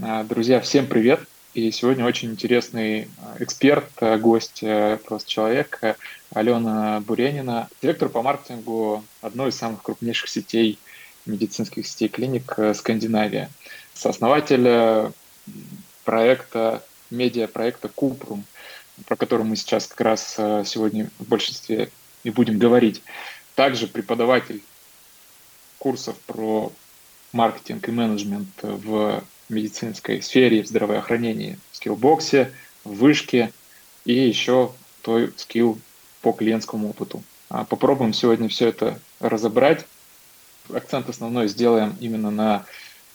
А, друзья, всем привет! И сегодня очень интересный а, эксперт, а, гость, просто человек, Алена Буренина, директор по маркетингу одной из самых крупнейших сетей, медицинских сетей клиник Скандинавия, сооснователь проекта, медиапроекта Купрум, про который мы сейчас как раз сегодня в большинстве и будем говорить. Также преподаватель курсов про маркетинг и менеджмент в медицинской сфере, в здравоохранении, в скиллбоксе, в вышке и еще твой скилл по клиентскому опыту. А попробуем сегодня все это разобрать. Акцент основной сделаем именно на,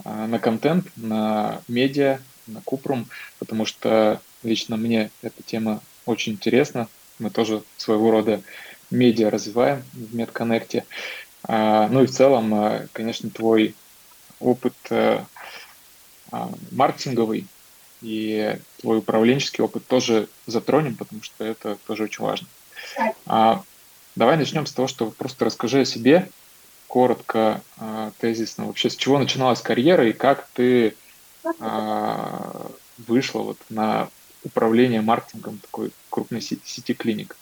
а, на контент, на медиа, на Купрум, потому что лично мне эта тема очень интересна. Мы тоже своего рода медиа развиваем в MedConnect. А, ну и в целом, конечно, твой опыт маркетинговый и твой управленческий опыт тоже затронем, потому что это тоже очень важно. А, давай начнем с того, что просто расскажи о себе коротко, а, тезисно, вообще с чего начиналась карьера и как ты вышла вот на управление маркетингом такой крупной сети, сети клиник.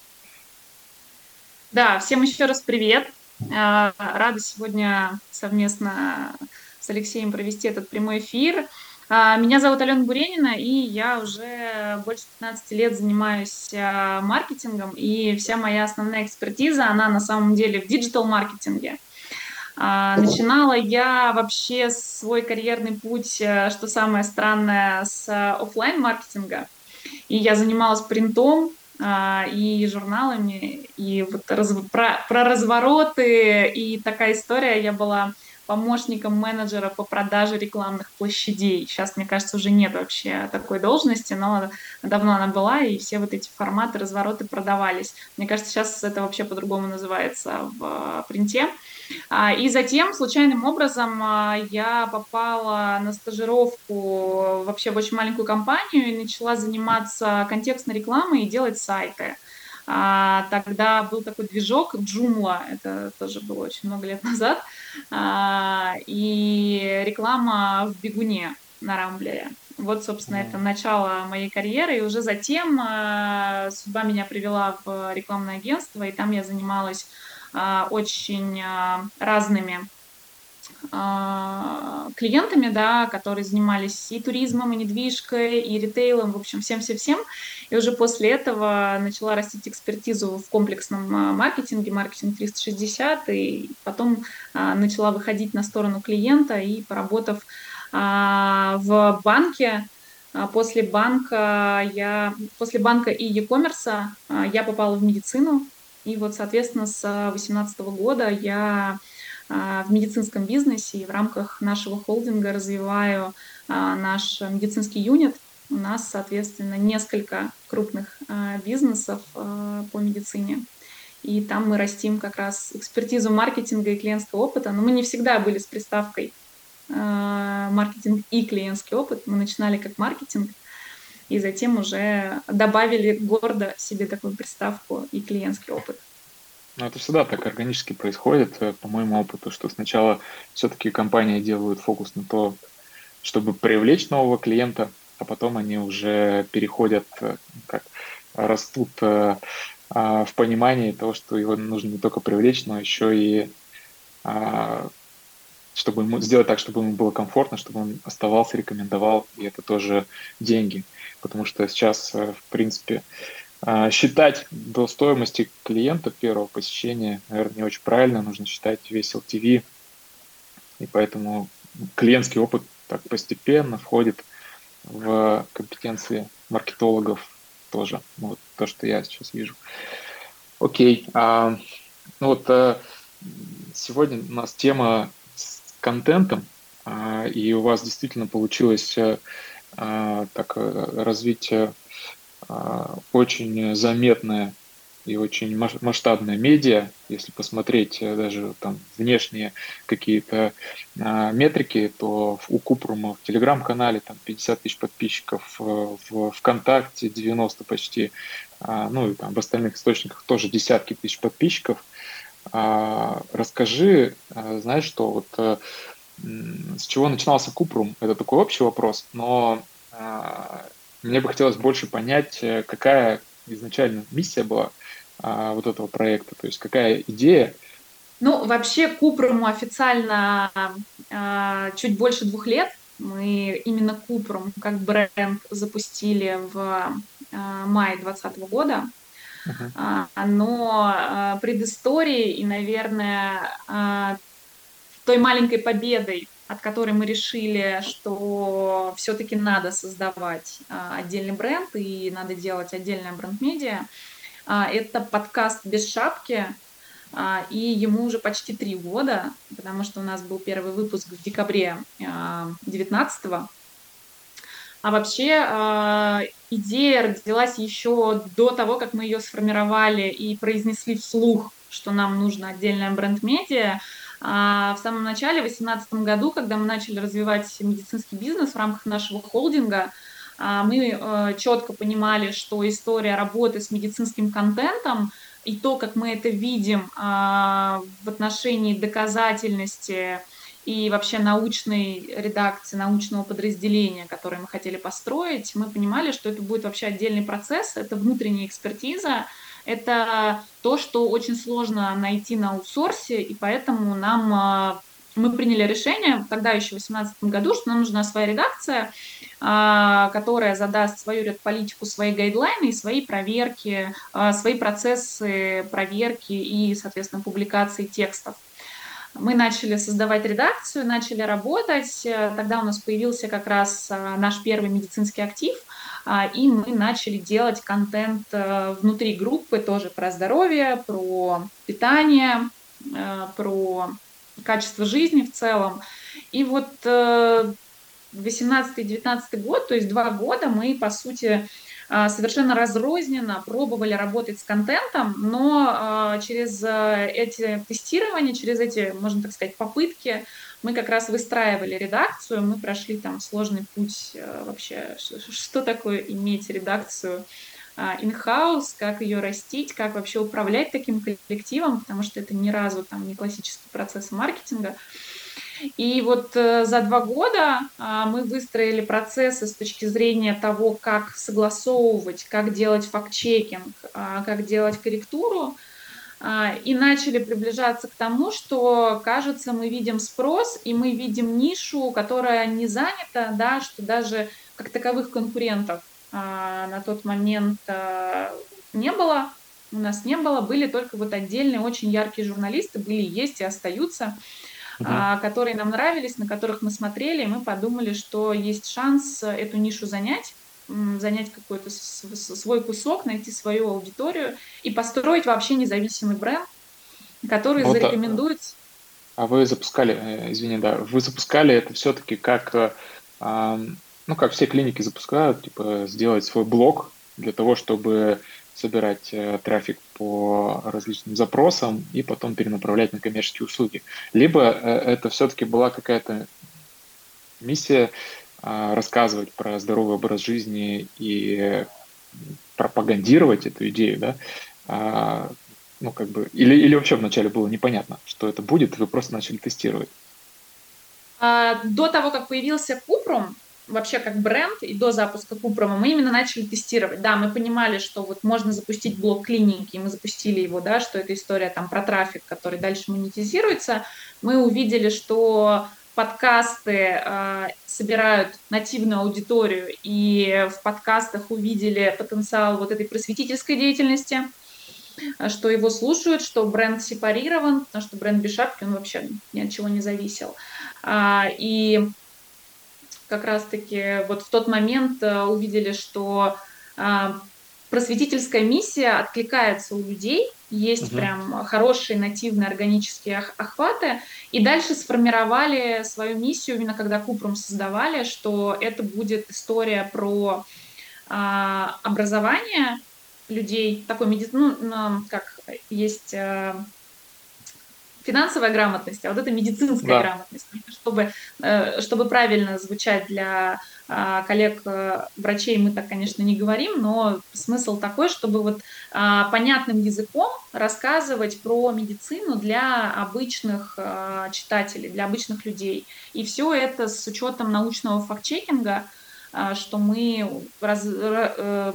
Да, всем еще раз привет. Рада сегодня совместно с Алексеем провести этот прямой эфир. А, меня зовут Алена Буренина, и я уже больше 15 лет занимаюсь а, маркетингом, и вся моя основная экспертиза, она на самом деле в диджитал-маркетинге. А, начинала я вообще свой карьерный путь, что самое странное, с офлайн маркетинга И я занималась принтом, и журналами, и вот раз, про, про развороты, и такая история, я была помощником менеджера по продаже рекламных площадей. Сейчас, мне кажется, уже нет вообще такой должности, но давно она была, и все вот эти форматы, развороты продавались. Мне кажется, сейчас это вообще по-другому называется в принте. А, и затем, случайным образом, а, я попала на стажировку вообще в очень маленькую компанию и начала заниматься контекстной рекламой и делать сайты. А, тогда был такой движок Joomla, это тоже было очень много лет назад, а, и реклама в бегуне на Рамблере. Вот, собственно, это начало моей карьеры, и уже затем а, судьба меня привела в рекламное агентство, и там я занималась а, очень а, разными клиентами, да, которые занимались и туризмом, и недвижкой, и ритейлом, в общем, всем-всем-всем. И уже после этого начала растить экспертизу в комплексном а, маркетинге, маркетинг 360, и потом а, начала выходить на сторону клиента и поработав в банке, после банка я после банка и e-commerce я попала в медицину и вот соответственно с 2018 года я а, в медицинском бизнесе и в рамках нашего холдинга развиваю а, наш медицинский юнит. У нас, соответственно, несколько крупных а, бизнесов по медицине. И там мы растим как раз экспертизу маркетинга и клиентского опыта. Но мы не всегда были с приставкой маркетинг и клиентский опыт. Мы начинали как маркетинг, и затем уже добавили гордо себе такую приставку и клиентский опыт. Ну, это всегда так органически происходит, э, по моему опыту, что сначала все-таки компании делают фокус на то, чтобы привлечь нового клиента, а потом они уже переходят, э, как растут э, а, в понимании того, что его нужно не только привлечь, но еще и а, чтобы ему сделать так, чтобы ему было комфортно, чтобы он оставался, рекомендовал, и это тоже деньги, потому что сейчас, в принципе, считать до стоимости клиента первого посещения, наверное, не очень правильно. Нужно считать весь LTV. И поэтому клиентский опыт так постепенно входит в компетенции маркетологов тоже. Ну, вот то, что я сейчас вижу. Окей. А, ну вот а, сегодня у нас тема с контентом, а, и у вас действительно получилось а, так развить а, очень заметная и очень масштабная медиа, если посмотреть э, даже там внешние какие-то а, метрики, то у Купрума в телеграм-канале там 50 тысяч подписчиков, э, в ВКонтакте 90 почти, а, ну и там в остальных источниках тоже десятки тысяч подписчиков. А, расскажи, а, знаешь, что вот с чего начинался Купрум? Это такой общий вопрос, но а, мне бы хотелось больше понять, э, какая изначально миссия была а, вот этого проекта, то есть какая идея. Ну, вообще Купруму официально а, чуть больше двух лет. Мы именно Купрум как бренд запустили в мае 2020 года. Uh-huh. Но предыстории и, наверное, той маленькой победой, от которой мы решили, что все-таки надо создавать а, отдельный бренд и надо делать отдельное бренд-медиа, а, это подкаст «Без шапки», а, и ему уже почти три года, потому что у нас был первый выпуск в декабре 2019 -го. А вообще идея родилась еще до того, как мы ее сформировали и произнесли вслух, что нам нужно отдельное бренд-медиа. А в самом начале, в 2018 году, когда мы начали развивать медицинский бизнес в рамках нашего холдинга, а, мы э, четко понимали, что история работы с медицинским контентом и то, как мы это видим а, в отношении доказательности и вообще научной редакции, научного подразделения, которое мы хотели построить, мы понимали, что это будет вообще отдельный процесс, это внутренняя экспертиза, это то, что очень сложно найти на аутсорсе, и поэтому нам а, мы приняли решение тогда еще в 2018 году, что нам нужна своя редакция, а, которая задаст свою редполитику, свои гайдлайны свои проверки, а, свои процессы проверки и, соответственно, публикации текстов. Мы начали создавать редакцию, начали работать. Тогда у нас появился как раз наш первый медицинский актив – и мы начали делать контент э, внутри группы тоже про здоровье, про питание, э, про качество жизни в целом. И вот 18-19 э, год, то есть два года мы, по сути, совершенно разрозненно пробовали работать с контентом, но через эти тестирования, через эти, можно так сказать, попытки мы как раз выстраивали редакцию, мы прошли там сложный путь э, вообще, что такое иметь редакцию in-house, а, как ее растить, как вообще управлять таким коллективом, потому что это ни разу там не классический процесс маркетинга. И вот э, за два года а, мы выстроили процессы с точки зрения того, как согласовывать, как делать факт-чекинг, а, как делать корректуру, и начали приближаться к тому, что, кажется, мы видим спрос, и мы видим нишу, которая не занята, да, что даже как таковых конкурентов а, на тот момент а, не было, у нас не было, были только вот отдельные очень яркие журналисты, были, есть и остаются, угу. которые нам нравились, на которых мы смотрели, и мы подумали, что есть шанс эту нишу занять занять какой-то свой кусок, найти свою аудиторию и построить вообще независимый бренд, который вот, зарекомендует. А вы запускали, э, извини, да, вы запускали это все-таки как, э, ну, как все клиники запускают, типа сделать свой блог для того, чтобы собирать э, трафик по различным запросам и потом перенаправлять на коммерческие услуги. Либо это все-таки была какая-то миссия а, рассказывать про здоровый образ жизни и пропагандировать эту идею, да, а, ну, как бы, или, или вообще вначале было непонятно, что это будет, и вы просто начали тестировать? А, до того, как появился Купрум, вообще как бренд и до запуска Купрома мы именно начали тестировать. Да, мы понимали, что вот можно запустить блок клиники, мы запустили его, да, что это история там про трафик, который дальше монетизируется. Мы увидели, что подкасты э, собирают нативную аудиторию, и в подкастах увидели потенциал вот этой просветительской деятельности, что его слушают, что бренд сепарирован, потому что бренд без шапки, он вообще ни от чего не зависел. А, и как раз-таки вот в тот момент э, увидели, что а, просветительская миссия откликается у людей, есть угу. прям хорошие нативные органические охваты, и дальше сформировали свою миссию, именно когда Купром создавали, что это будет история про а, образование людей, такой медицин, ну, как есть а, финансовая грамотность, а вот это медицинская да. грамотность, чтобы, э, чтобы правильно звучать для а, коллег э, врачей мы так, конечно, не говорим, но смысл такой, чтобы вот а, понятным языком рассказывать про медицину для обычных а, читателей, для обычных людей. И все это с учетом научного факт-чекинга, что мы раз, э,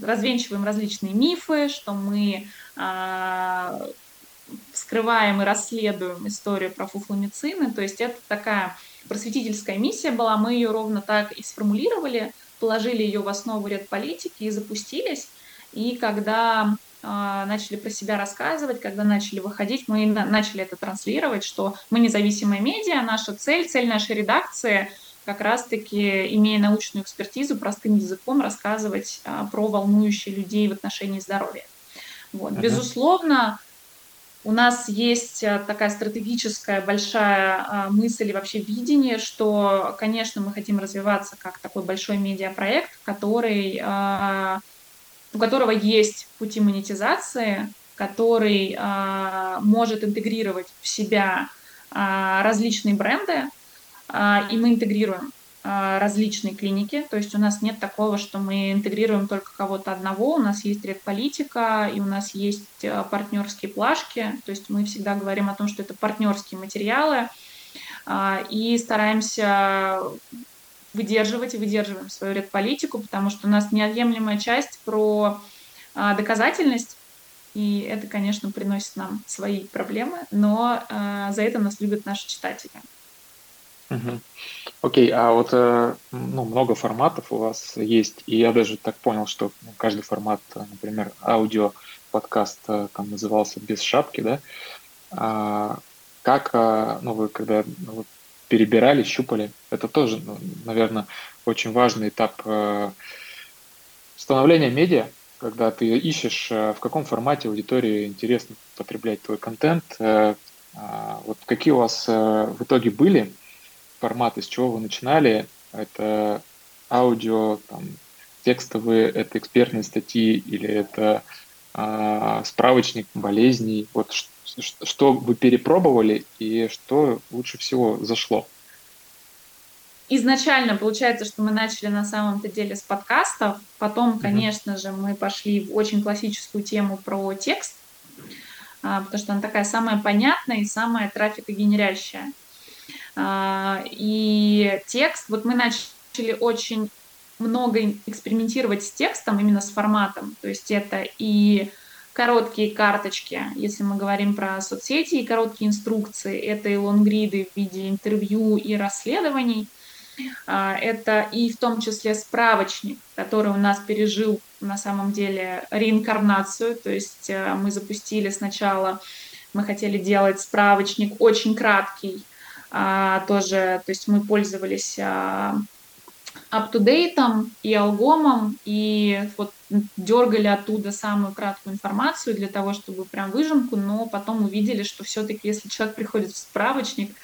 развенчиваем различные мифы, что мы вскрываем и расследуем историю про фуфломицины. То есть это такая просветительская миссия была, мы ее ровно так и сформулировали, положили ее в основу ряд политики и запустились. И когда э, начали про себя рассказывать, когда начали выходить, мы на, начали это транслировать, что мы независимая медиа, наша цель, цель нашей редакции как раз-таки, имея научную экспертизу, простым языком рассказывать э, про волнующие людей в отношении здоровья. Вот. Uh-huh. Безусловно, у нас есть э, такая стратегическая большая а, мысль и вообще видение, что, конечно, мы хотим развиваться как такой большой медиапроект, который, а, у которого есть пути монетизации, который может интегрировать в себя различные бренды, и мы интегрируем различные клиники, то есть у нас нет такого, что мы интегрируем только кого-то одного, у нас есть редполитика, и у нас есть а, партнерские плашки, то есть мы всегда говорим о том, что это партнерские материалы, а, и стараемся выдерживать и выдерживаем свою редполитику, потому что у нас неотъемлемая часть про доказательность, и это, конечно, приносит нам свои проблемы, но за это нас любят наши читатели. Угу. Окей, а вот э, ну, много форматов у вас есть, и я даже так понял, что каждый формат, э, например, аудио подкаст э, там назывался без шапки, да? А как, ну, вы когда ну, перебирали, щупали, это тоже, ну, наверное, очень важный этап становления медиа, когда ты ищешь, в каком формате аудитории интересно потреблять твой контент, а вот какие у вас в итоге были формат, из чего вы начинали, это аудио, там, текстовые, это экспертные статьи или это э, справочник болезней. Вот что, что вы перепробовали и что лучше всего зашло? Изначально получается, что мы начали на самом-то деле с подкастов, потом, конечно же, мы пошли в очень классическую тему про текст, а, потому что она такая самая понятная и самая трафикогенерящая. А, и текст, вот мы начали очень много экспериментировать с текстом, именно с форматом. То есть это и короткие карточки, если мы говорим про соцсети, и короткие инструкции, это и лонгриды в виде интервью и расследований, а, это и в том числе справочник, который у нас пережил на самом деле реинкарнацию, то есть э, мы запустили сначала, мы хотели делать справочник очень краткий, а, тоже, то есть мы пользовались а, up-to-date и алгомом, и вот дергали оттуда самую краткую информацию для того, чтобы прям выжимку, но потом увидели, что все-таки, если человек приходит в справочник,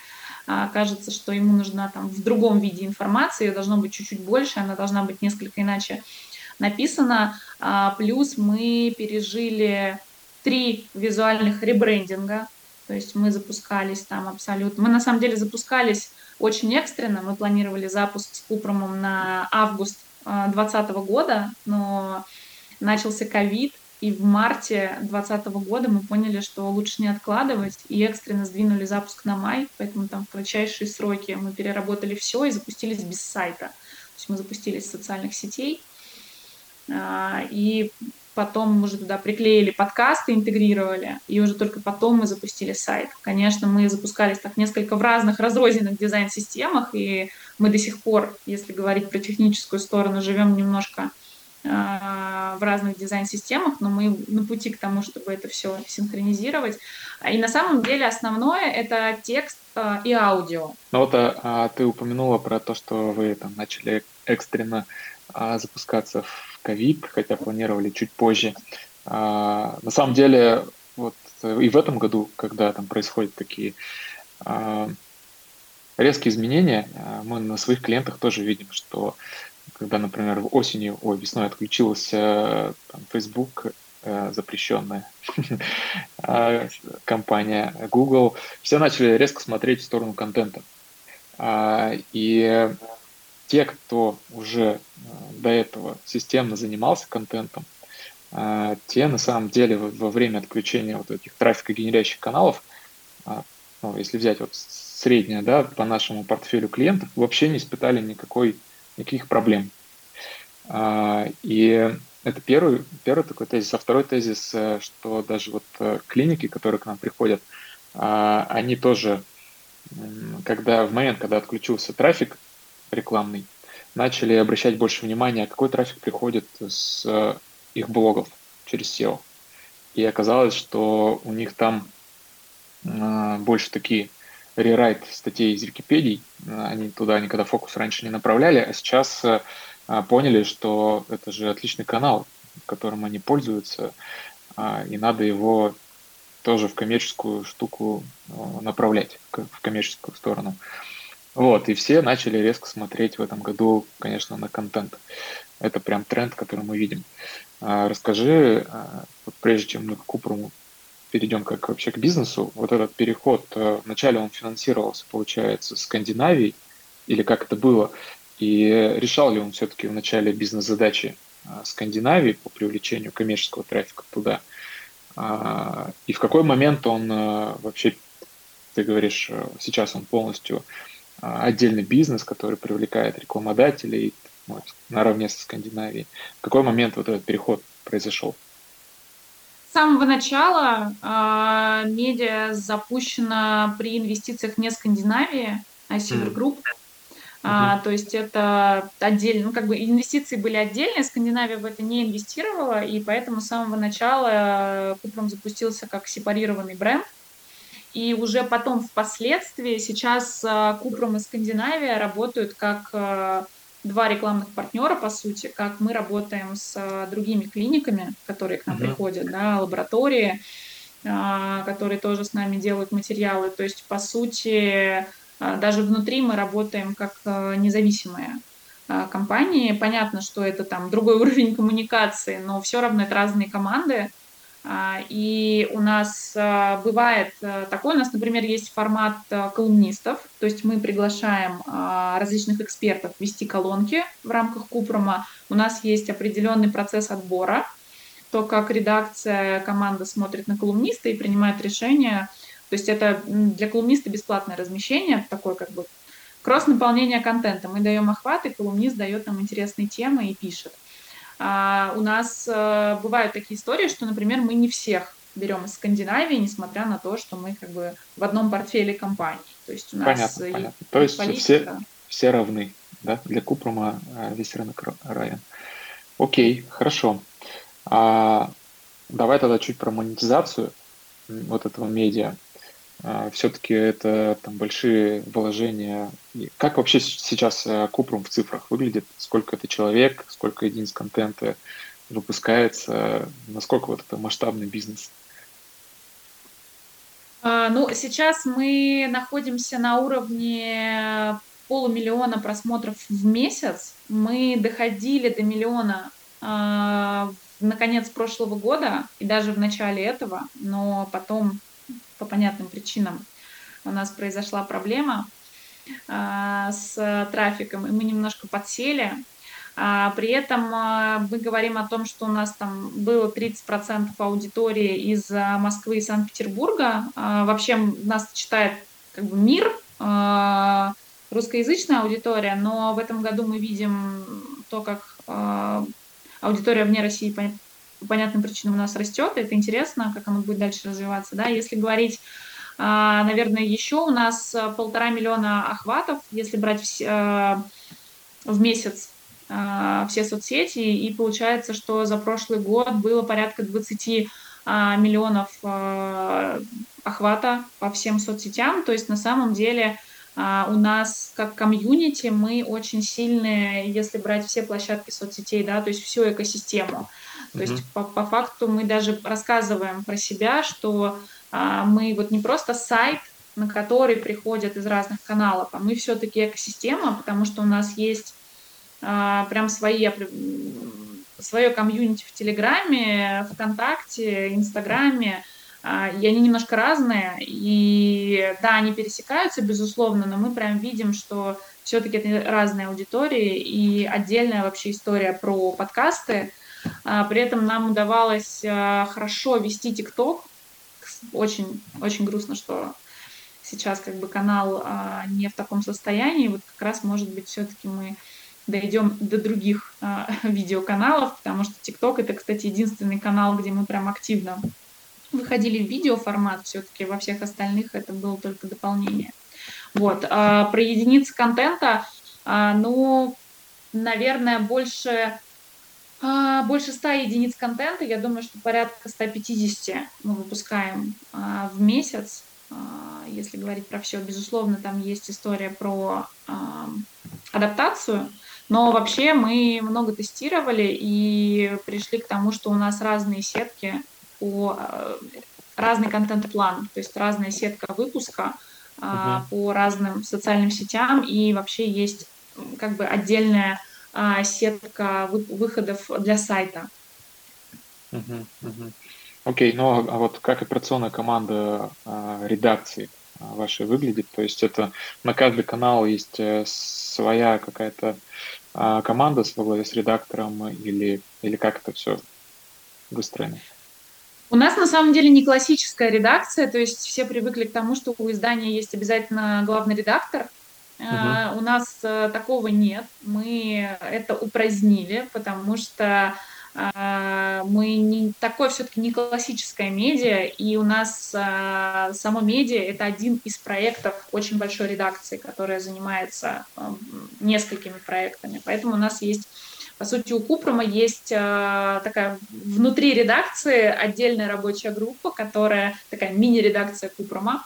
а, кажется, что ему нужна там в другом виде информация, ее должно быть чуть-чуть больше, она должна быть несколько иначе написана. Плюс мы пережили три визуальных ребрендинга, то есть мы запускались там абсолютно. Мы на самом деле запускались очень экстренно. Мы планировали запуск с Купромом на август 2020 э, года, но начался ковид, и в марте 2020 года мы поняли, что лучше не откладывать, и экстренно сдвинули запуск на май, поэтому там в кратчайшие сроки мы переработали все и запустились без сайта. То есть мы запустились с социальных сетей, а, и потом мы уже туда приклеили подкасты, интегрировали, и уже только потом мы запустили сайт. Конечно, мы запускались так несколько в разных разрозненных дизайн-системах, и мы до сих пор, если говорить про техническую сторону, живем немножко э, в разных дизайн-системах, но мы на пути к тому, чтобы это все синхронизировать. И на самом деле основное — это текст э, и аудио. Ну вот а, а ты упомянула про то, что вы там начали экстренно запускаться в ковид, хотя планировали чуть позже. А, на самом деле, вот и в этом году, когда там происходят такие а, резкие изменения, а, мы на своих клиентах тоже видим, что когда, например, осенью, ой, весной отключился там, Facebook, э, запрещенная компания Google, все начали резко смотреть в сторону контента. И те, кто уже до этого системно занимался контентом, те на самом деле во время отключения вот этих трафикогенерящих каналов, ну, если взять вот среднее, да, по нашему портфелю клиентов, вообще не испытали никакой, никаких проблем. И это первый, первый такой тезис. А второй тезис, э, что даже вот э, клиники, которые к нам приходят, они тоже, когда в момент, когда отключился трафик рекламный, начали обращать больше внимания, какой трафик приходит с э, их блогов через SEO. И оказалось, что у них там больше такие рерайт статей из Википедии, они туда никогда фокус раньше не направляли, а сейчас а, поняли, что это же отличный канал, которым они пользуются, и надо его тоже в коммерческую штуку направлять, в коммерческую сторону. Вот, и все начали резко смотреть в этом году, конечно, на контент. Это прям тренд, который мы видим. Расскажи, вот прежде чем мы к Купруму перейдем как вообще к бизнесу, вот этот переход, вначале он финансировался, получается, Скандинавией, или как это было, и решал ли он все-таки в начале бизнес-задачи а, Скандинавии по привлечению коммерческого трафика туда? А, и в какой момент он а, вообще, ты говоришь, сейчас он полностью отдельный бизнес, который привлекает рекламодателей вот, наравне со Скандинавией. В какой момент вот этот переход произошел? С самого начала э, медиа запущена при инвестициях не Скандинавии, а Севергрупп. Mm. А, то есть это отдельно, ну как бы инвестиции были отдельные, Скандинавия в это не инвестировала, и поэтому с самого начала Купром запустился как сепарированный бренд. И уже потом, впоследствии, сейчас а, Купром и Скандинавия работают как а, два рекламных партнера, по сути, как мы работаем с а, другими клиниками, которые к нам uh-huh. приходят, да, лаборатории, которые тоже с нами делают материалы. То есть, по сути, даже внутри мы работаем как э, независимые компании. Понятно, что это там другой уровень коммуникации, но все равно это разные команды. А, и у нас бывает э, такое, у нас, например, есть формат э, колумнистов, то есть мы приглашаем различных экспертов вести колонки в рамках Купрома. У нас есть определенный процесс отбора, то, как редакция, команда смотрит на колумниста и принимает решение – то есть это для колумниста бесплатное размещение, такое как бы кросс-наполнение контента. Мы даем охват, и колумнист дает нам интересные темы и пишет. А у нас а, бывают такие истории, что, например, мы не всех берем из Скандинавии, несмотря на то, что мы как бы в одном портфеле компаний. То есть у нас понятно, и, понятно. То есть политика... все, все равны, да, для Купрума а, весь рынок равен. Окей, хорошо. А, давай тогда чуть про монетизацию вот этого медиа. А, все-таки это там большие вложения. Как вообще сейчас э, Купрум в цифрах выглядит? Сколько это человек, сколько единиц контента выпускается, насколько вот это масштабный бизнес? А, ну, сейчас мы находимся на уровне полумиллиона просмотров в месяц. Мы доходили до миллиона э, на конец прошлого года и даже в начале этого, но потом по понятным причинам у нас произошла проблема а, с трафиком, и мы немножко подсели. А, при этом а, мы говорим о том, что у нас там было 30% аудитории из Москвы и Санкт-Петербурга. Вообще нас читает как бы мир, русскоязычная аудитория, но в этом году мы видим то, как аудитория вне России по понятным причинам у нас растет, это интересно, как оно будет дальше развиваться, да, если говорить а, наверное, еще у нас а, полтора миллиона охватов, если брать а, в месяц все соцсети, и получается, что за прошлый год было порядка 20 миллионов охвата по всем соцсетям, то есть на самом деле у нас как комьюнити мы очень сильные, если брать все площадки соцсетей, да, то есть всю экосистему. То mm-hmm. есть по, по факту мы даже рассказываем про себя, что а, мы вот не просто сайт, на который приходят из разных каналов, а мы все-таки экосистема, потому что у нас есть а, прям свои свое комьюнити в Телеграме, ВКонтакте, Инстаграме, а, и они немножко разные, и да, они пересекаются, безусловно, но мы прям видим, что все-таки это разные аудитории и отдельная вообще история про подкасты. А, при этом нам удавалось а, хорошо вести ТикТок. Очень, очень грустно, что сейчас как бы канал не в таком состоянии. Вот как раз, может быть, все-таки мы дойдем до других видеоканалов, потому что ТикТок это, кстати, единственный канал, где мы прям активно выходили в видеоформат, все-таки во всех остальных это было только дополнение. Вот. А про единицы контента, а, ну, наверное, больше, а, больше 100 единиц контента, я думаю, что порядка 150 мы выпускаем а, в месяц, а, если говорить про все. Безусловно, там есть история про а, адаптацию, но вообще мы много тестировали и пришли к тому, что у нас разные сетки по разный контент-план, то есть разная сетка выпуска uh-huh. по разным социальным сетям, и вообще есть как бы отдельная а, сетка выходов для сайта. Окей, uh-huh, okay, ну а, а вот как операционная команда а, редакции вашей выглядит? То есть это на каждый канал есть э, своя какая-то а, команда с с редактором или, или как это все выстроено? У нас на самом деле не классическая редакция, то есть все привыкли к тому, что у издания есть обязательно главный редактор. Uh-huh. У нас э, такого нет. Мы это упразднили, потому что э, мы не такое все-таки не классическая медиа, и у нас э, само медиа это один из проектов очень большой редакции, которая занимается несколькими проектами. Поэтому у нас есть по сути, у Купрома есть такая внутри редакции отдельная рабочая группа, которая такая мини-редакция Купрома.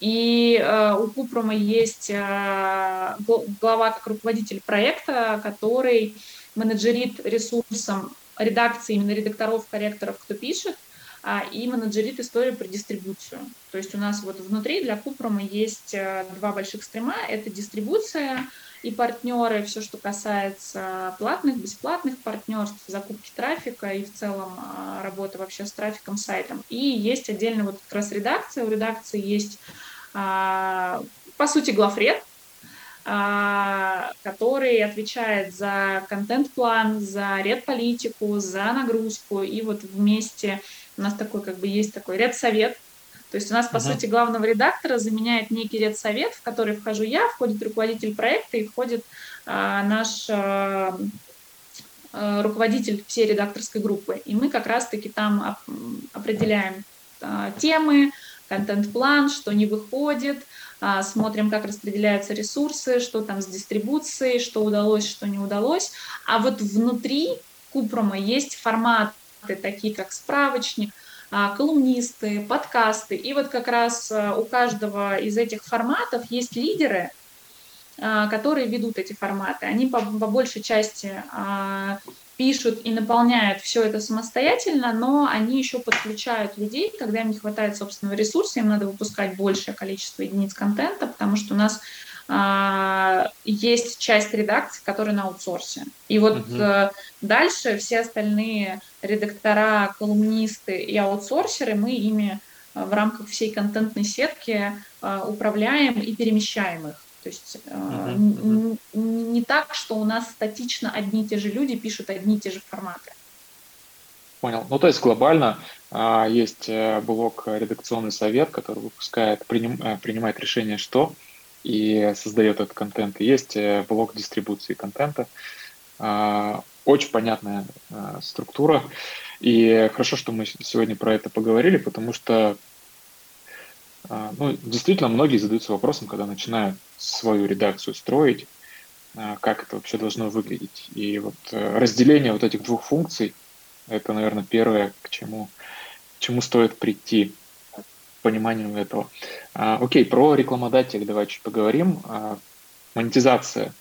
И э, у Купрома есть э, глава как руководитель проекта, который менеджерит ресурсом редакции, именно редакторов, корректоров, кто пишет, а, и менеджерит историю про дистрибуцию. То есть у нас вот внутри для Купрома есть э, два больших стрима. Это дистрибуция, и партнеры, все, что касается платных, бесплатных партнерств, закупки трафика и в целом а, работа вообще с трафиком, сайтом. И есть отдельно вот как раз редакция. У редакции есть, а, по сути, главред, а, который отвечает за контент-план, за редполитику, за нагрузку. И вот вместе у нас такой как бы есть такой редсовет, то есть у нас, по uh-huh. сути, главного редактора заменяет некий редсовет, в который вхожу я, входит руководитель проекта и входит а, наш а, а, руководитель всей редакторской группы. И мы как раз-таки там оп- определяем а, темы, контент-план, что не выходит, а, смотрим, как распределяются ресурсы, что там с дистрибуцией, что удалось, что не удалось. А вот внутри Купрома есть форматы, такие как справочник, колумнисты, подкасты. И вот как раз а, у каждого из этих форматов есть лидеры, а, которые ведут эти форматы. Они по, по большей части пишут и наполняют все это самостоятельно, но они еще подключают людей, когда им не хватает собственного ресурса, им надо выпускать большее количество единиц контента, потому что у нас а, есть часть редакции, которая на аутсорсе. И вот угу. дальше все остальные редактора, колумнисты и аутсорсеры, мы ими э, в рамках всей контентной сетки э, управляем и перемещаем их. То есть uh-huh, не так, что у нас статично одни и те же люди пишут одни и те же форматы. Понял. Ну, то есть глобально а, есть блок редакционный совет, который выпускает, приним, принимает решение, что и создает этот контент. И есть э, блок дистрибуции контента. А, очень понятная а, структура. И хорошо, что мы сегодня про это поговорили, потому что а, ну, действительно многие задаются вопросом, когда начинают свою редакцию строить, как это вообще должно выглядеть. И вот э, разделение вот этих двух функций, это, наверное, первое, к чему, к чему стоит прийти пониманию этого. А, окей, про рекламодателей давай чуть поговорим. А, монетизация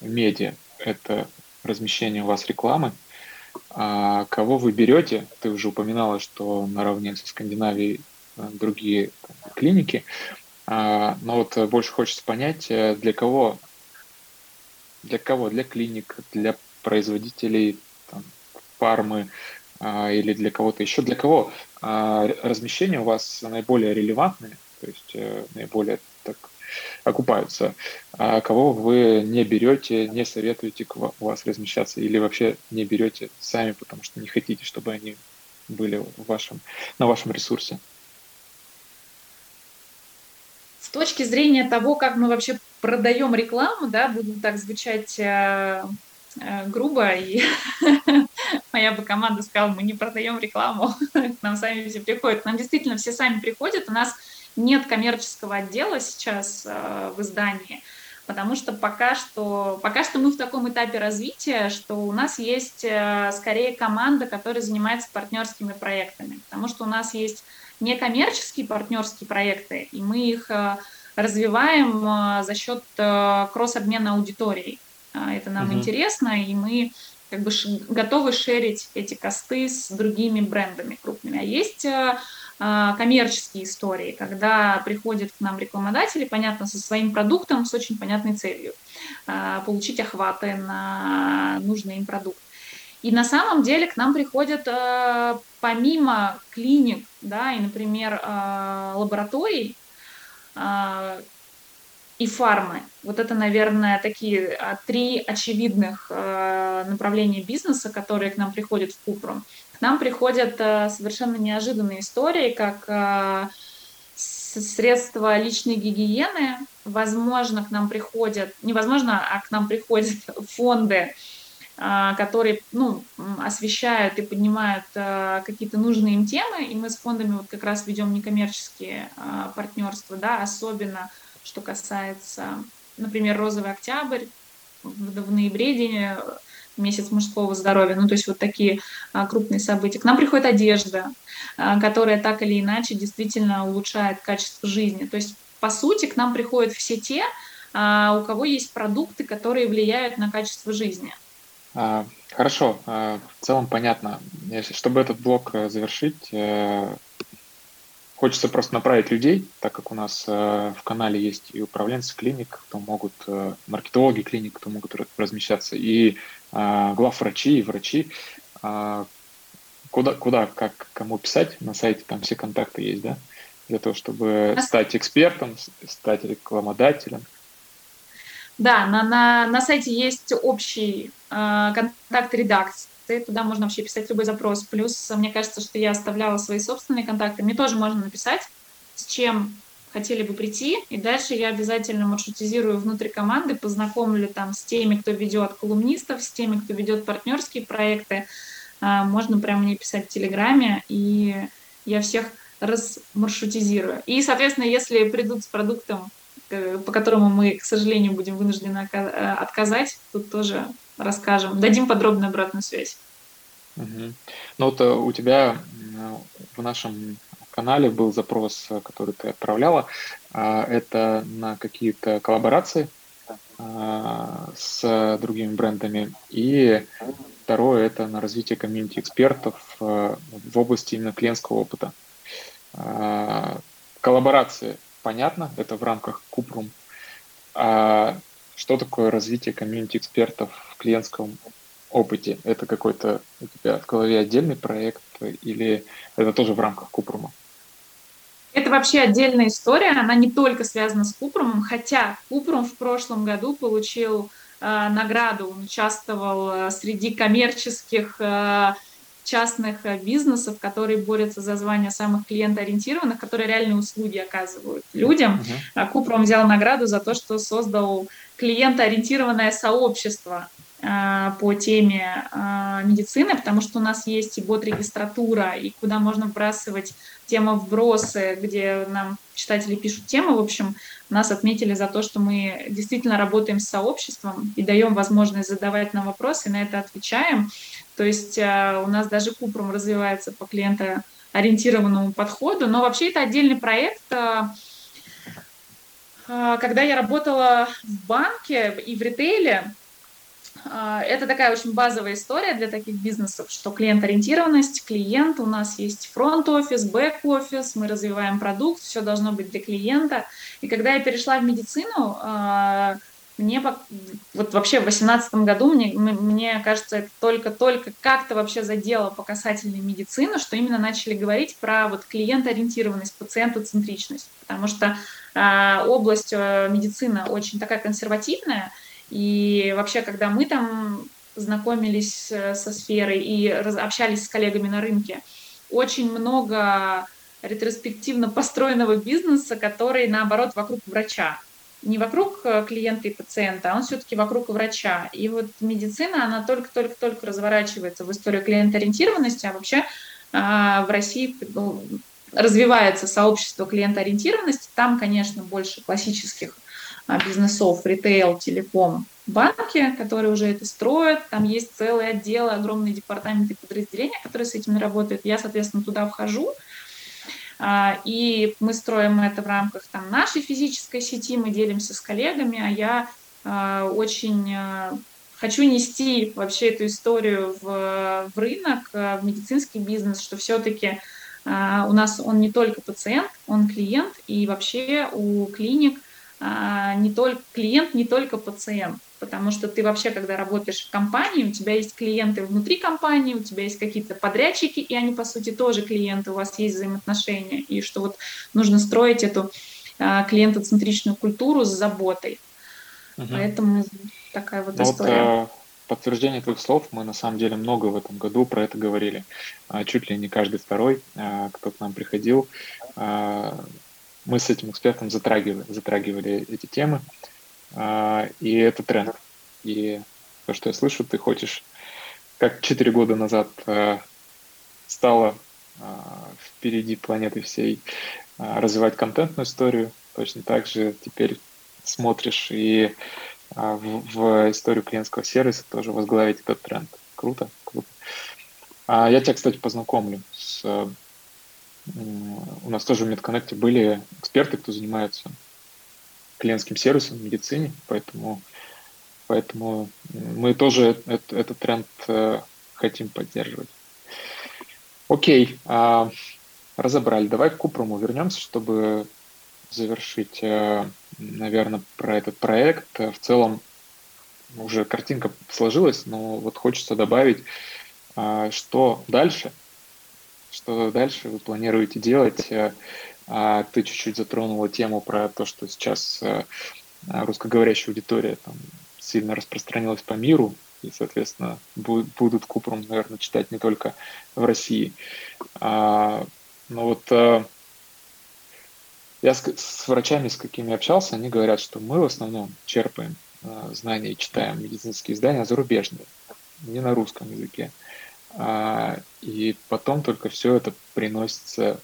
в медиа – это размещение у вас рекламы. А кого вы берете? Ты уже упоминала, что наравне со Скандинавией а, другие клиники. А, но вот больше хочется понять, э, для кого, для кого, для клиник, для производителей там, фармы или для кого-то еще. Для кого размещение у вас наиболее релевантное, то есть наиболее так окупаются, а кого вы не берете, не советуете у вас размещаться или вообще не берете сами, потому что не хотите, чтобы они были в вашем, на вашем ресурсе? С точки зрения того, как мы вообще продаем рекламу, да, буду так звучать э, э, грубо, и моя бы команда сказала, мы не продаем рекламу, к нам сами все приходят. К нам действительно все сами приходят, у нас нет коммерческого отдела сейчас э, в издании, потому что пока что, пока что мы в таком этапе развития, что у нас есть э, скорее команда, которая занимается партнерскими проектами, потому что у нас есть некоммерческие партнерские проекты, и мы их э, развиваем за счет кросс-обмена аудиторией. Это нам mm-hmm. интересно, и мы как бы готовы шерить эти косты с другими брендами крупными. А есть а, коммерческие истории, когда приходят к нам рекламодатели, понятно, со своим продуктом, с очень понятной целью, а, получить охваты на нужный им продукт. И на самом деле к нам приходят помимо клиник, да, и, например, лабораторий и фармы. Вот это, наверное, такие три очевидных направления бизнеса, которые к нам приходят в Купру нам приходят э, совершенно неожиданные истории, как э, средства личной гигиены. Возможно, к нам приходят, невозможно, а к нам приходят фонды, э, которые ну, освещают и поднимают какие-то нужные им темы, и мы с фондами вот как раз ведем некоммерческие партнерства, да, особенно что касается, например, «Розовый октябрь», в ноябре день месяц мужского здоровья, ну то есть вот такие а, крупные события. К нам приходит одежда, а, которая так или иначе действительно улучшает качество жизни. То есть по сути к нам приходят все те, а, у кого есть продукты, которые влияют на качество жизни. А, хорошо, а, в целом понятно. Чтобы этот блок э, завершить, э, Хочется просто направить людей, так как у нас э, в канале есть и управленцы клиник, кто могут, э, маркетологи клиник, кто могут размещаться, и э, главврачи, и врачи. Э, куда, куда, как, кому писать, на сайте там все контакты есть, да? Для того, чтобы стать экспертом, стать рекламодателем. Да, на, на, на сайте есть общий э, контакт редакции контакты, туда можно вообще писать любой запрос. Плюс, мне кажется, что я оставляла свои собственные контакты. Мне тоже можно написать, с чем хотели бы прийти, и дальше я обязательно маршрутизирую внутри команды, познакомлю там с теми, кто ведет колумнистов, с теми, кто ведет партнерские проекты. А, можно прямо мне писать в Телеграме, и я всех размаршрутизирую. И, соответственно, если придут с продуктом, э, по которому мы, к сожалению, будем вынуждены э, отказать, тут тоже расскажем, дадим подробную обратную связь. Угу. Ну вот э, у тебя в нашем канале был запрос, э, который ты отправляла. А, это на какие-то коллаборации а, с другими брендами. И второе – это на развитие комьюнити экспертов э, в области именно клиентского опыта. А, коллаборации, понятно, это в рамках Купрум. А что такое развитие комьюнити экспертов в клиентском опыте? Это какой-то у тебя в голове отдельный проект или это тоже в рамках Купрума? Это вообще отдельная история, она не только связана с Купрумом, хотя Купрум в прошлом году получил э, награду, он участвовал э, среди коммерческих э, частных э, бизнесов, которые борются за звание самых клиентоориентированных, которые реальные услуги оказывают людям. Uh-huh. Купром взял награду за то, что создал клиентоориентированное сообщество э, по теме э, медицины, потому что у нас есть и бот-регистратура, и куда можно вбрасывать тема вбросы, где нам читатели пишут темы. В общем, нас отметили за то, что мы действительно работаем с сообществом и даем возможность задавать нам вопросы, и на это отвечаем. То есть э, у нас даже Купрум развивается по клиентоориентированному подходу, но вообще это отдельный проект, когда я работала в банке и в ритейле, а, это такая очень базовая история для таких бизнесов, что клиент-ориентированность, клиент, у нас есть фронт-офис, бэк-офис, мы развиваем продукт, все должно быть для клиента. И когда я перешла в медицину, а, мне вот вообще в 2018 году, мне, мне кажется, это только-только как-то вообще задело по касательной медицины, что именно начали говорить про вот клиент-ориентированность, пациентоцентричность, потому что область э, медицины очень такая консервативная, и вообще, когда мы там знакомились э, со сферой и общались с коллегами на рынке, очень много ретроспективно построенного бизнеса, который, наоборот, вокруг врача не вокруг э, клиента и пациента, а он все-таки вокруг врача. И вот медицина, она только-только-только разворачивается в историю клиентоориентированности, а вообще а, в России ну, развивается сообщество клиентоориентированности. Там, конечно, больше классических а, бизнесов, ритейл, телеком, банки, которые уже это строят. Там есть целые отделы, огромные департаменты подразделения, которые с этим работают. Я, соответственно, туда вхожу. А, и мы строим это в рамках там, нашей физической сети, мы делимся с коллегами, а я а, очень хочу нести вообще эту историю в, в рынок, в медицинский бизнес, что все-таки у нас он не только пациент, он клиент, и вообще у клиник не только клиент, не только пациент потому что ты вообще, когда работаешь в компании, у тебя есть клиенты внутри компании, у тебя есть какие-то подрядчики, и они, по сути, тоже клиенты, у вас есть взаимоотношения, и что вот нужно строить эту а, клиентоцентричную культуру с заботой. Угу. Поэтому такая вот ну, история. А, подтверждение твоих слов, мы на самом деле много в этом году про это говорили. А, чуть ли не каждый второй, а, кто к нам приходил, мы с этим экспертом затрагивали, затрагивали эти темы. А, и это тренд. И то, что я слышу, ты хочешь, как 4 года назад а, стало а, впереди планеты всей развивать контентную историю, точно так же теперь смотришь и в, в историю клиентского сервиса тоже возглавить этот тренд. Круто, круто. Я тебя, кстати, познакомлю с... У нас тоже в MedConnect были эксперты, кто занимается клиентским сервисом в медицине, поэтому, поэтому мы тоже этот, этот тренд э, хотим поддерживать. Окей, а, разобрали. Давай к Купруму вернемся, чтобы завершить, э, наверное, про этот проект. В целом уже картинка сложилась, но вот хочется добавить, а, что дальше, что дальше вы планируете делать, а ты чуть-чуть затронула тему про то, что сейчас э, русскоговорящая аудитория там, сильно распространилась по миру, и, соответственно, будут Купром, наверное, читать не только в России. А, но вот а, я с, с врачами, с какими общался, они говорят, что мы в основном черпаем а, знания и читаем медицинские издания зарубежные, не на русском языке. А, и потом только все это приносится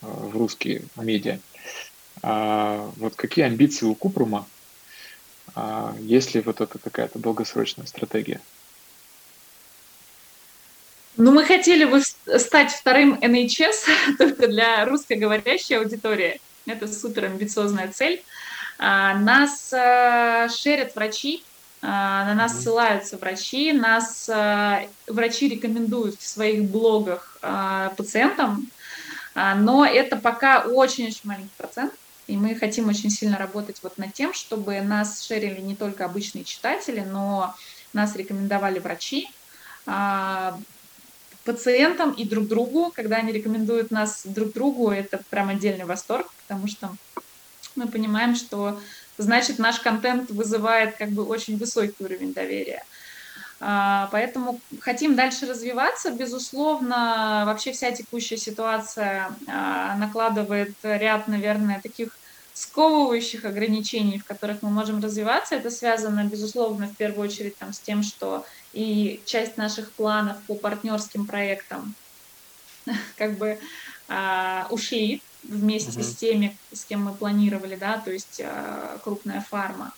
в русские медиа. А вот какие амбиции у Купрума, а, если вот это какая-то долгосрочная стратегия? Ну, мы хотели бы стать вторым NHS только для русскоговорящей аудитории. Это супер амбициозная цель. А, нас а, шерят врачи, на нас ссылаются врачи, нас врачи рекомендуют в своих блогах пациентам, а, но это пока очень-очень маленький процент, и мы хотим очень сильно работать вот над тем, чтобы нас шерили не только обычные читатели, но нас рекомендовали врачи, а, пациентам и друг другу. Когда они рекомендуют нас друг другу, это прям отдельный восторг, потому что мы понимаем, что значит наш контент вызывает как бы очень высокий уровень доверия. А, поэтому хотим дальше развиваться. Безусловно, вообще вся текущая ситуация а, накладывает ряд, наверное, таких сковывающих ограничений, в которых мы можем развиваться. Это связано, безусловно, в первую очередь там, с тем, что и часть наших планов по партнерским проектам как бы э, ушли вместе uh-huh. с теми, с кем мы планировали, да, то есть э, крупная фарма.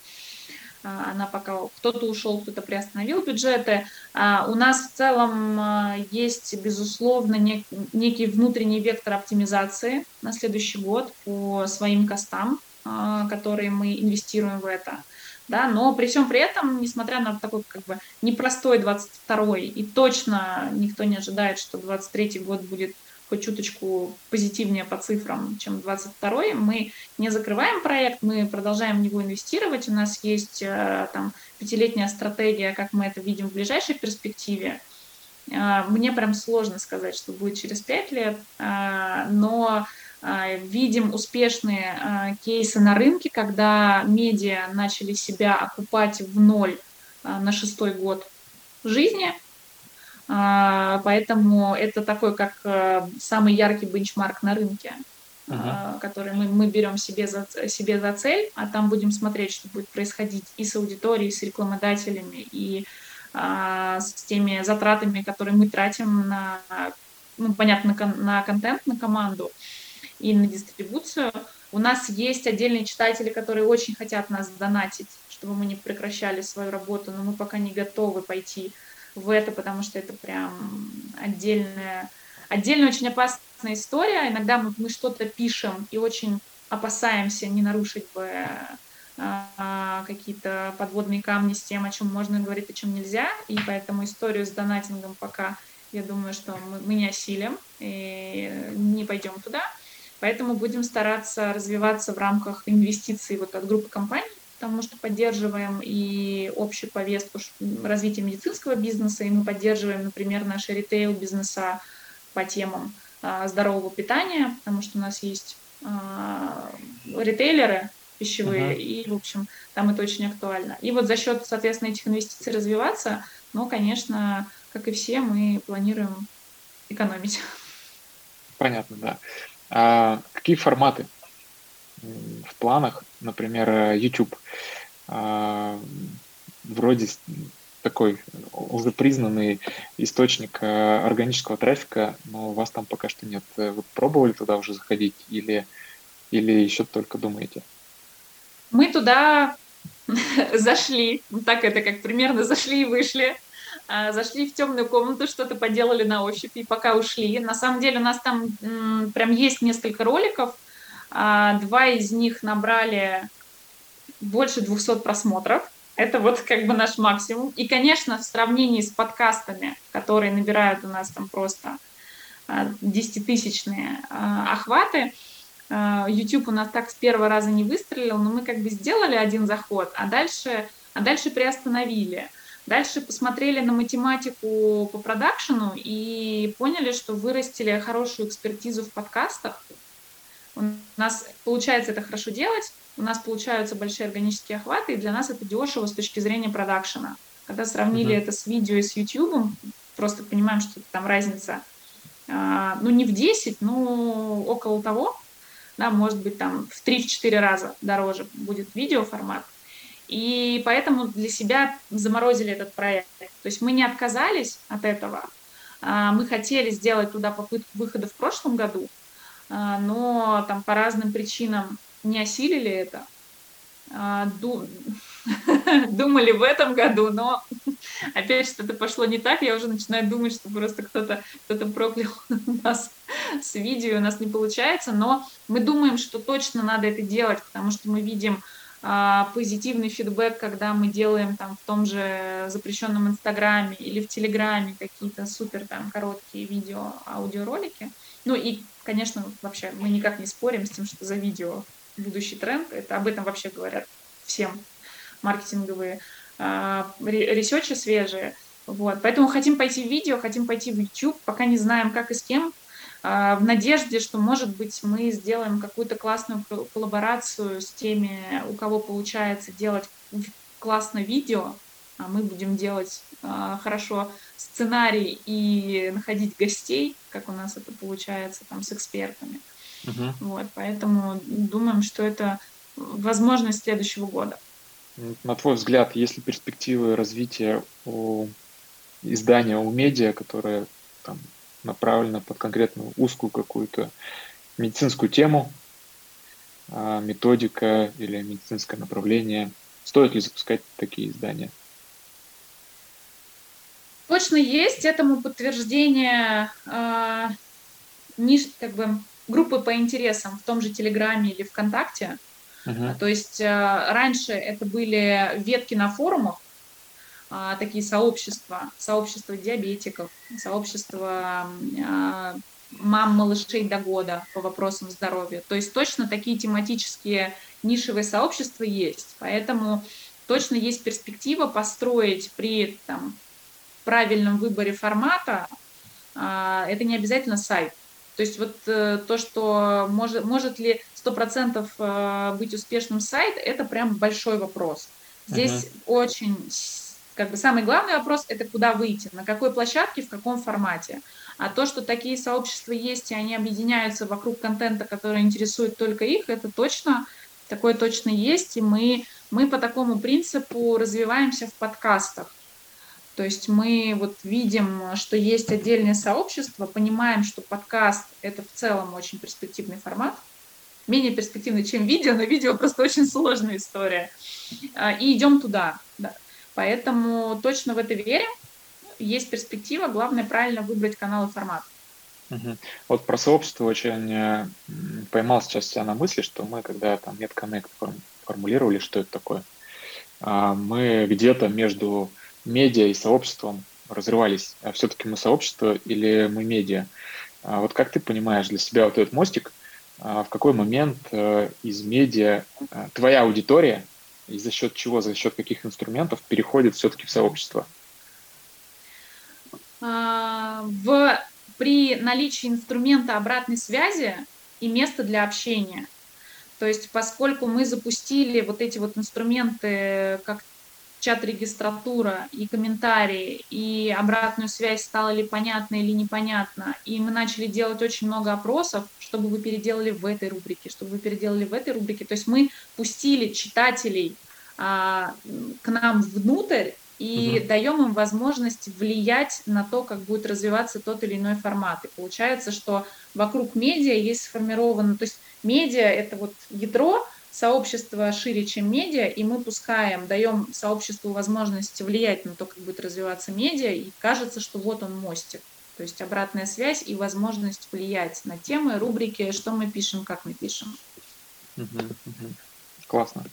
А, она пока кто-то ушел, кто-то приостановил бюджеты. А, у нас в целом а, есть, безусловно, некий внутренний вектор оптимизации на следующий год по своим костам, которые мы инвестируем в это. Да, но при всем при этом, несмотря на такой как бы непростой 22 и точно никто не ожидает, что 23 год будет хоть чуточку позитивнее по цифрам, чем 22 Мы не закрываем проект, мы продолжаем в него инвестировать. У нас есть э, там пятилетняя стратегия, как мы это видим в ближайшей перспективе. Э, мне прям сложно сказать, что будет через пять лет, э, но видим успешные кейсы на рынке, когда медиа начали себя окупать в ноль на шестой год жизни, а, поэтому это такой, как э, самый яркий бенчмарк на рынке, uh-huh. который мы, мы берем себе за, себе за цель, а там будем смотреть, что будет происходить и с аудиторией, и с рекламодателями, и а, с теми затратами, которые мы тратим на, ну, понятно, на, на контент, на команду и на дистрибуцию. У нас есть отдельные читатели, которые очень хотят нас донатить, чтобы мы не прекращали свою работу, но мы пока не готовы пойти в это, потому что это прям отдельная, отдельная очень опасная история. Иногда мы, мы что-то пишем и очень опасаемся не нарушить бы а, какие-то подводные камни с тем, о чем можно говорить, о чем нельзя. И поэтому историю с донатингом пока, я думаю, что мы, мы не осилим и не пойдем туда. Поэтому будем стараться развиваться в рамках инвестиций вот от группы компаний, потому что поддерживаем и общую повестку развития медицинского бизнеса, и мы поддерживаем, например, наши ритейл-бизнеса по темам а, здорового питания, потому что у нас есть а, ритейлеры пищевые, uh-huh. и, в общем, там это очень актуально. И вот за счет, соответственно, этих инвестиций развиваться, но, конечно, как и все, мы планируем экономить. Понятно, да. А какие форматы в планах, например, э, YouTube. А, вроде такой уже признанный источник э, органического трафика, но у вас там пока что нет. Вы пробовали туда уже заходить или, или еще только думаете? Мы туда зашли, так это как примерно зашли и вышли, зашли в темную комнату, что-то поделали на ощупь и пока ушли. На самом деле у нас там прям есть несколько роликов, а, два из них набрали больше 200 просмотров. Это вот как бы наш максимум. И, конечно, в сравнении с подкастами, которые набирают у нас там просто а, десятитысячные а, охваты, YouTube у нас так с первого раза не выстрелил, но мы как бы сделали один заход, а дальше, а дальше приостановили. Дальше посмотрели на математику по продакшену и поняли, что вырастили хорошую экспертизу в подкастах, у нас получается это хорошо делать, у нас получаются большие органические охваты, и для нас это дешево с точки зрения продакшена. Когда сравнили mm-hmm. это с видео и с YouTube, просто понимаем, что там разница, а, ну, не в 10, но около того, да, может быть, там в 3-4 раза дороже будет видеоформат. И поэтому для себя заморозили этот проект. То есть мы не отказались от этого, а, мы хотели сделать туда попытку выхода в прошлом году, а, но там по разным причинам не осилили это. А, думали в этом году, но опять что-то пошло не так, я уже начинаю думать, что просто кто-то кто проклял нас с видео, у нас не получается, но мы думаем, что точно надо это делать, потому что мы видим позитивный фидбэк, когда мы делаем там в том же запрещенном Инстаграме или в Телеграме какие-то супер там короткие видео, аудиоролики. Ну и конечно, вообще мы никак не спорим с тем, что за видео будущий тренд. Это об этом вообще говорят всем маркетинговые э, ресерчи свежие. Вот. Поэтому хотим пойти в видео, хотим пойти в YouTube, пока не знаем, как и с кем, в надежде, что, может быть, мы сделаем какую-то классную коллаборацию с теми, у кого получается делать классное видео, а мы будем делать э, хорошо сценарий и находить гостей, как у нас это получается там с экспертами. Uh-huh. Вот, поэтому думаем, что это возможность следующего года. На твой взгляд, есть ли перспективы развития у издания, у медиа, которое там направлено под конкретную узкую какую-то медицинскую тему, а, методика или медицинское направление? Стоит ли запускать такие издания? Точно есть этому подтверждение э, ниш, как бы, группы по интересам в том же Телеграме или ВКонтакте. Uh-huh. То есть э, раньше это были ветки на форумах, э, такие сообщества, сообщества диабетиков, сообщества э, мам малышей до года по вопросам здоровья. То есть точно такие тематические нишевые сообщества есть. Поэтому точно есть перспектива построить при там, правильном выборе формата, а, это не обязательно сайт. То есть вот э, то, что может, может ли 100% э, быть успешным сайт, это прям большой вопрос. Здесь uh-huh. очень, как бы самый главный вопрос, это куда выйти, на какой площадке, в каком формате. А то, что такие сообщества есть, и они объединяются вокруг контента, который интересует только их, это точно, такое точно есть, и мы, мы по такому принципу развиваемся в подкастах. То есть мы вот видим, что есть отдельное сообщество, понимаем, что подкаст — это в целом очень перспективный формат, менее перспективный, чем видео, но видео просто очень сложная история. А, и идем туда. Поэтому точно в это верим. Есть перспектива, главное правильно выбрать канал и формат. Вот про сообщество очень поймал сейчас себя на мысли, что мы, когда там NetConnect формулировали, что это такое, а, мы где-то между медиа и сообществом разрывались. А все-таки мы сообщество или мы медиа? А вот как ты понимаешь для себя вот этот мостик, а в какой момент э, из медиа э, твоя аудитория и за счет чего, за счет каких инструментов переходит все-таки в сообщество? А, в, при наличии инструмента обратной связи и места для общения. То есть, поскольку мы запустили вот эти вот инструменты, как чат-регистратура и комментарии, и обратную связь, стало ли понятно или непонятно. И мы начали делать очень много опросов, чтобы вы переделали в этой рубрике, чтобы вы переделали в этой рубрике. То есть мы пустили читателей а, к нам внутрь и угу. даем им возможность влиять на то, как будет развиваться тот или иной формат. И получается, что вокруг медиа есть сформировано, то есть медиа это вот ядро, сообщество шире, чем медиа, и мы пускаем, даем сообществу возможность влиять на то, как будет развиваться медиа, и кажется, что вот он мостик. То есть обратная связь и возможность влиять на темы, рубрики, что мы пишем, как мы пишем. Классно.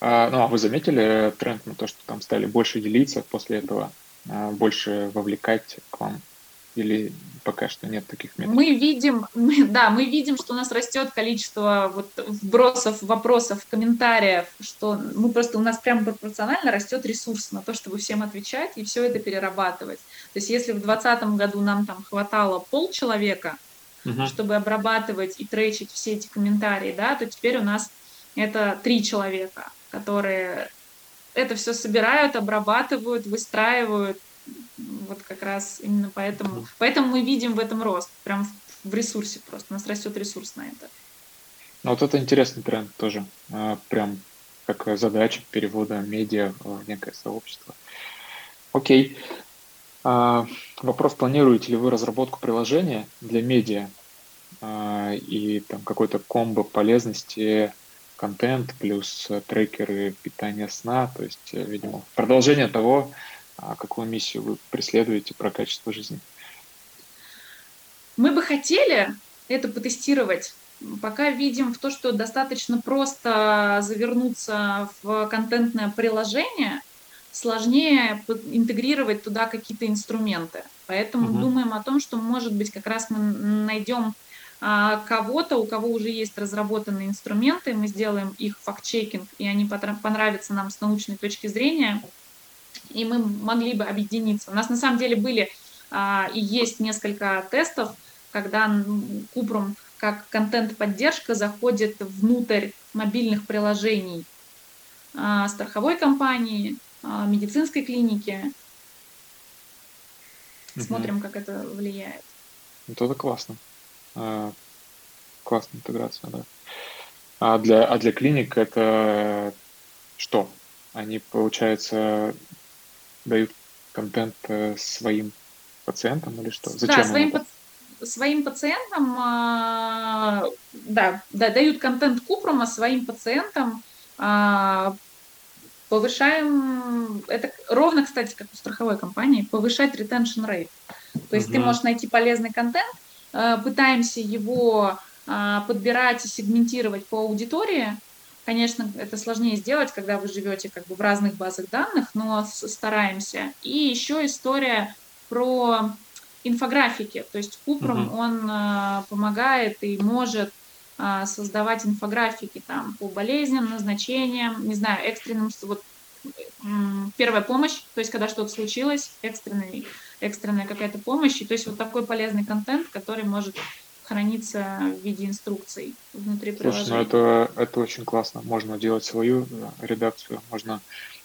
А, ну, а вы заметили тренд на то, что там стали больше делиться после этого, а, больше вовлекать к вам или пока что нет таких методов? Мы видим, мы, да, мы видим, что у нас растет количество вот вбросов, вопросов, комментариев, что мы просто у нас прямо пропорционально растет ресурс на то, чтобы всем отвечать и все это перерабатывать. То есть если в 2020 году нам там хватало полчеловека, угу. чтобы обрабатывать и тречить все эти комментарии, да, то теперь у нас это три человека, которые это все собирают, обрабатывают, выстраивают, вот как раз именно поэтому. Поэтому мы видим в этом рост, прям в ресурсе просто. У нас растет ресурс на это. Ну, вот это интересный тренд тоже. А, прям как задача перевода медиа в некое сообщество. Окей. А, вопрос, планируете ли вы разработку приложения для медиа а, и там какой-то комбо полезности, контент плюс трекеры питания сна, то есть, видимо, продолжение того, какую миссию вы преследуете про качество жизни? Мы бы хотели это потестировать. Пока видим в то, что достаточно просто завернуться в контентное приложение, сложнее интегрировать туда какие-то инструменты. Поэтому угу. думаем о том, что, может быть, как раз мы найдем а, кого-то, у кого уже есть разработанные инструменты, мы сделаем их факт-чекинг, и они понравятся нам с научной точки зрения, и мы могли бы объединиться. У нас на самом деле были а, и есть несколько тестов, когда Купрум как контент-поддержка заходит внутрь мобильных приложений а, страховой компании, а, медицинской клиники. Смотрим, угу. как это влияет. Вот это классно. А, классная интеграция, да. А для, а для клиник это что? Они, получается, дают контент э, своим пациентам или что? Зачем да, своим, паци- своим пациентам, а, да, да, дают контент Купрома своим пациентам, а, повышаем, это ровно, кстати, как у страховой компании, повышать retention rate. То есть uh-huh. ты можешь найти полезный контент, э, пытаемся его подбирать и сегментировать по аудитории, Конечно, это сложнее сделать, когда вы живете как бы в разных базах данных, но стараемся. И еще история про инфографики. То есть Купром, угу. он э, помогает и может э, создавать инфографики там по болезням, назначениям, не знаю, экстренным, вот первая помощь, то есть когда что-то случилось, экстренный, экстренная какая-то помощь, и то есть вот такой полезный контент, который может храниться в виде инструкций внутри приложения. Слушай, ну это, это очень классно. Можно делать свою редакцию, можно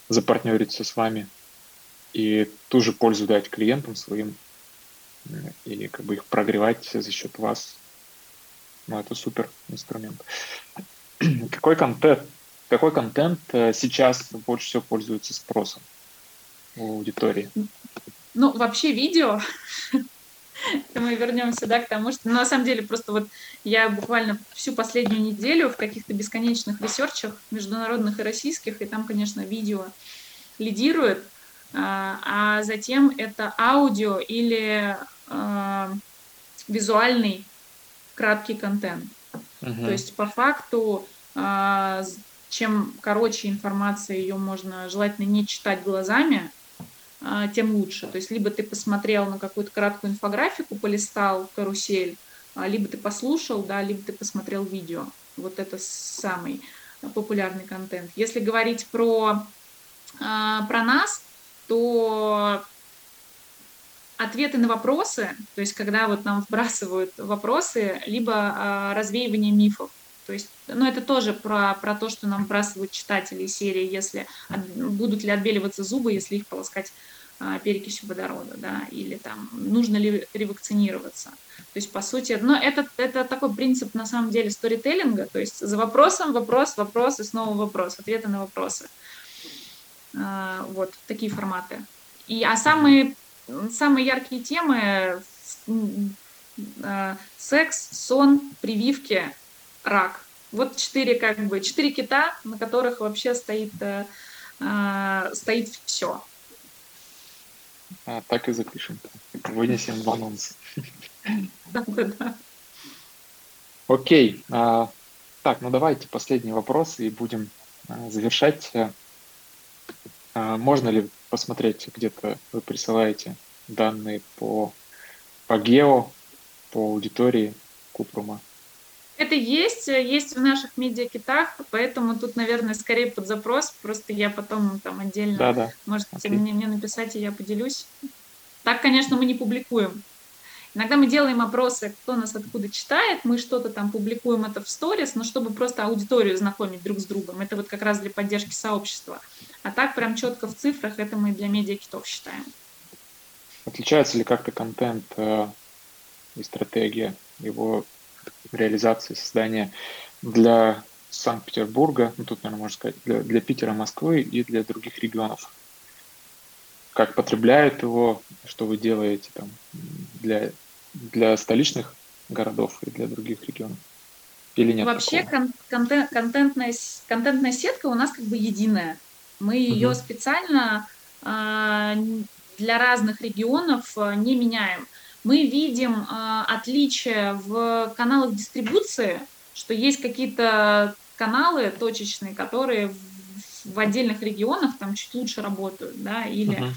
запартнериться с вами и ту же пользу дать клиентам своим и как бы их прогревать за счет вас. Ну, это супер инструмент. Какой контент, какой контент э, сейчас больше всего пользуется спросом у аудитории? Ну, вообще видео. Мы вернемся, да, к тому, что ну, на самом деле просто вот я буквально всю последнюю неделю в каких-то бесконечных ресерчах международных и российских, и там, конечно, видео лидирует, а, а затем это аудио или э, визуальный краткий контент. Uh-huh. То есть по факту, э, чем короче информация, ее можно желательно не читать глазами, тем лучше. То есть либо ты посмотрел на какую-то краткую инфографику, полистал карусель, э, либо ты послушал, да, либо ты посмотрел видео. Вот это самый популярный контент. Если говорить про, э, про нас, то ответы на вопросы, то есть когда вот нам вбрасывают вопросы, либо а, развеивание мифов. То есть, ну, это тоже про, про то, что нам вбрасывают читатели серии, если будут ли отбеливаться зубы, если их полоскать а, перекисью водорода, да, или там нужно ли ревакцинироваться. То есть, по сути, но это, это такой принцип на самом деле сторителлинга, то есть за вопросом вопрос, вопрос и снова вопрос, ответы на вопросы. А, вот такие форматы. И, а самые самые яркие темы э, секс, сон, прививки, рак. Вот четыре как бы четыре кита, на которых вообще стоит э, э, стоит все. А, так и запишем. Вынесем в анонс. Окей. А, так, ну давайте последний вопрос и будем а, завершать. А, можно ли посмотреть, где-то вы присылаете данные по, по гео, по аудитории Купрума? Это есть, есть в наших медиакитах, поэтому тут, наверное, скорее под запрос. Просто я потом там отдельно, да, да. можете мне, мне написать, и я поделюсь. Так, конечно, мы не публикуем. Иногда мы делаем опросы, кто нас откуда читает, мы что-то там публикуем это в сторис, но чтобы просто аудиторию знакомить друг с другом. Это вот как раз для поддержки сообщества. А так прям четко в цифрах это мы для медиакитов считаем. Отличается ли как-то контент э, и стратегия его реализации, создания для Санкт-Петербурга, ну тут, наверное, можно сказать, для, для Питера, Москвы и для других регионов? Как потребляют его, что вы делаете там для для столичных городов и для других регионов? Или нет? Вообще кон- контент, контентная, контентная сетка у нас как бы единая. Мы ее угу. специально э, для разных регионов э, не меняем. Мы видим э, отличия в каналах дистрибуции, что есть какие-то каналы точечные, которые в, в отдельных регионах там чуть лучше работают, да, или uh-huh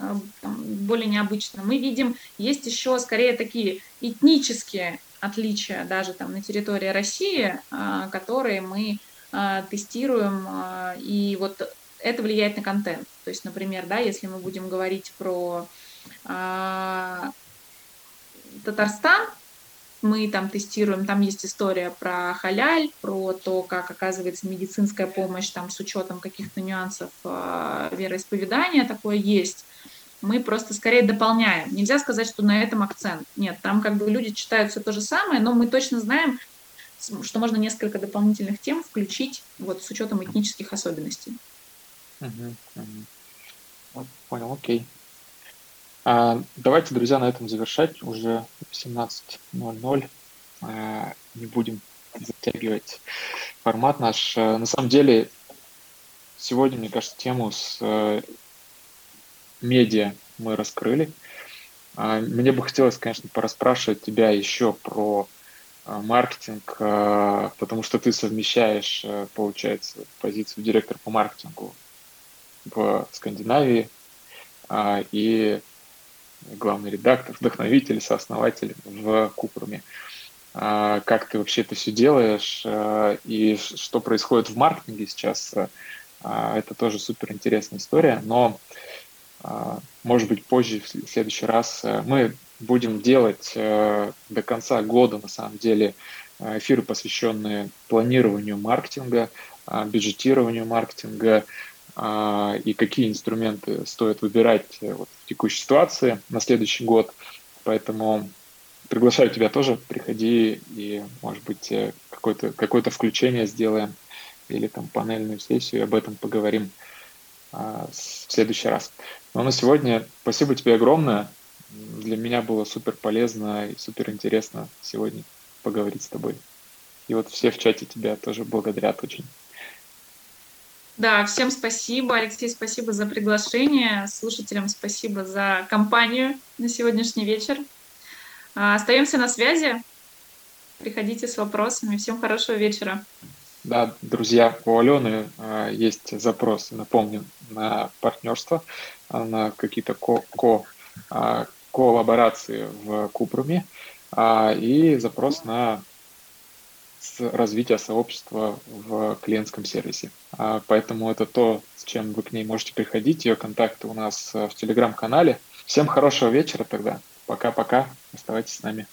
Э, там, более необычно. Мы видим, есть еще скорее такие этнические отличия даже там на территории России, э, которые мы э, тестируем, и вот это влияет на контент. То есть, например, да, если мы будем говорить про Татарстан, мы там тестируем, там есть история про халяль, про то, как оказывается медицинская помощь там с учетом каких-то нюансов вероисповедания, такое есть мы просто скорее дополняем. Нельзя сказать, что на этом акцент. Нет, там как бы люди читают все то же самое, но мы точно знаем, что можно несколько дополнительных тем включить вот с учетом этнических особенностей. Угу, угу. Понял, окей. А, давайте, друзья, на этом завершать. Уже 17.00. А, не будем затягивать формат наш. А, на самом деле, сегодня, мне кажется, тему с медиа мы раскрыли. А, мне бы хотелось, конечно, пораспрашивать тебя еще про а, маркетинг, а, потому что ты совмещаешь, получается, позицию директора по маркетингу в Скандинавии и главный редактор, вдохновитель, сооснователь в Купруме. А, как ты вообще это все делаешь? А, и что происходит в маркетинге сейчас, а, это тоже супер интересная история, но может быть позже, в следующий раз, мы будем делать до конца года, на самом деле, эфиры, посвященные планированию маркетинга, бюджетированию маркетинга и какие инструменты стоит выбирать вот в текущей ситуации на следующий год. Поэтому приглашаю тебя тоже, приходи и, может быть, э, какое-то какое включение сделаем или там панельную сессию, об этом поговорим а, в следующий раз. Но на сегодня спасибо тебе огромное. Для меня было супер полезно и супер интересно сегодня поговорить с тобой. И вот все в чате тебя тоже благодарят очень. Да, всем спасибо. Алексей, спасибо за приглашение. Слушателям спасибо за компанию на сегодняшний вечер. А, остаемся на связи. Приходите с вопросами. Всем хорошего вечера. Да, друзья, у Алены э, есть запрос, напомню, на партнерство, на какие-то ко, ко э, коллаборации в Купруме э, и запрос на развитие сообщества в клиентском сервисе. Э, поэтому это то, с чем вы к ней можете приходить. Ее контакты у нас в телеграм-канале. Всем хорошего вечера тогда. Пока-пока. Оставайтесь с нами.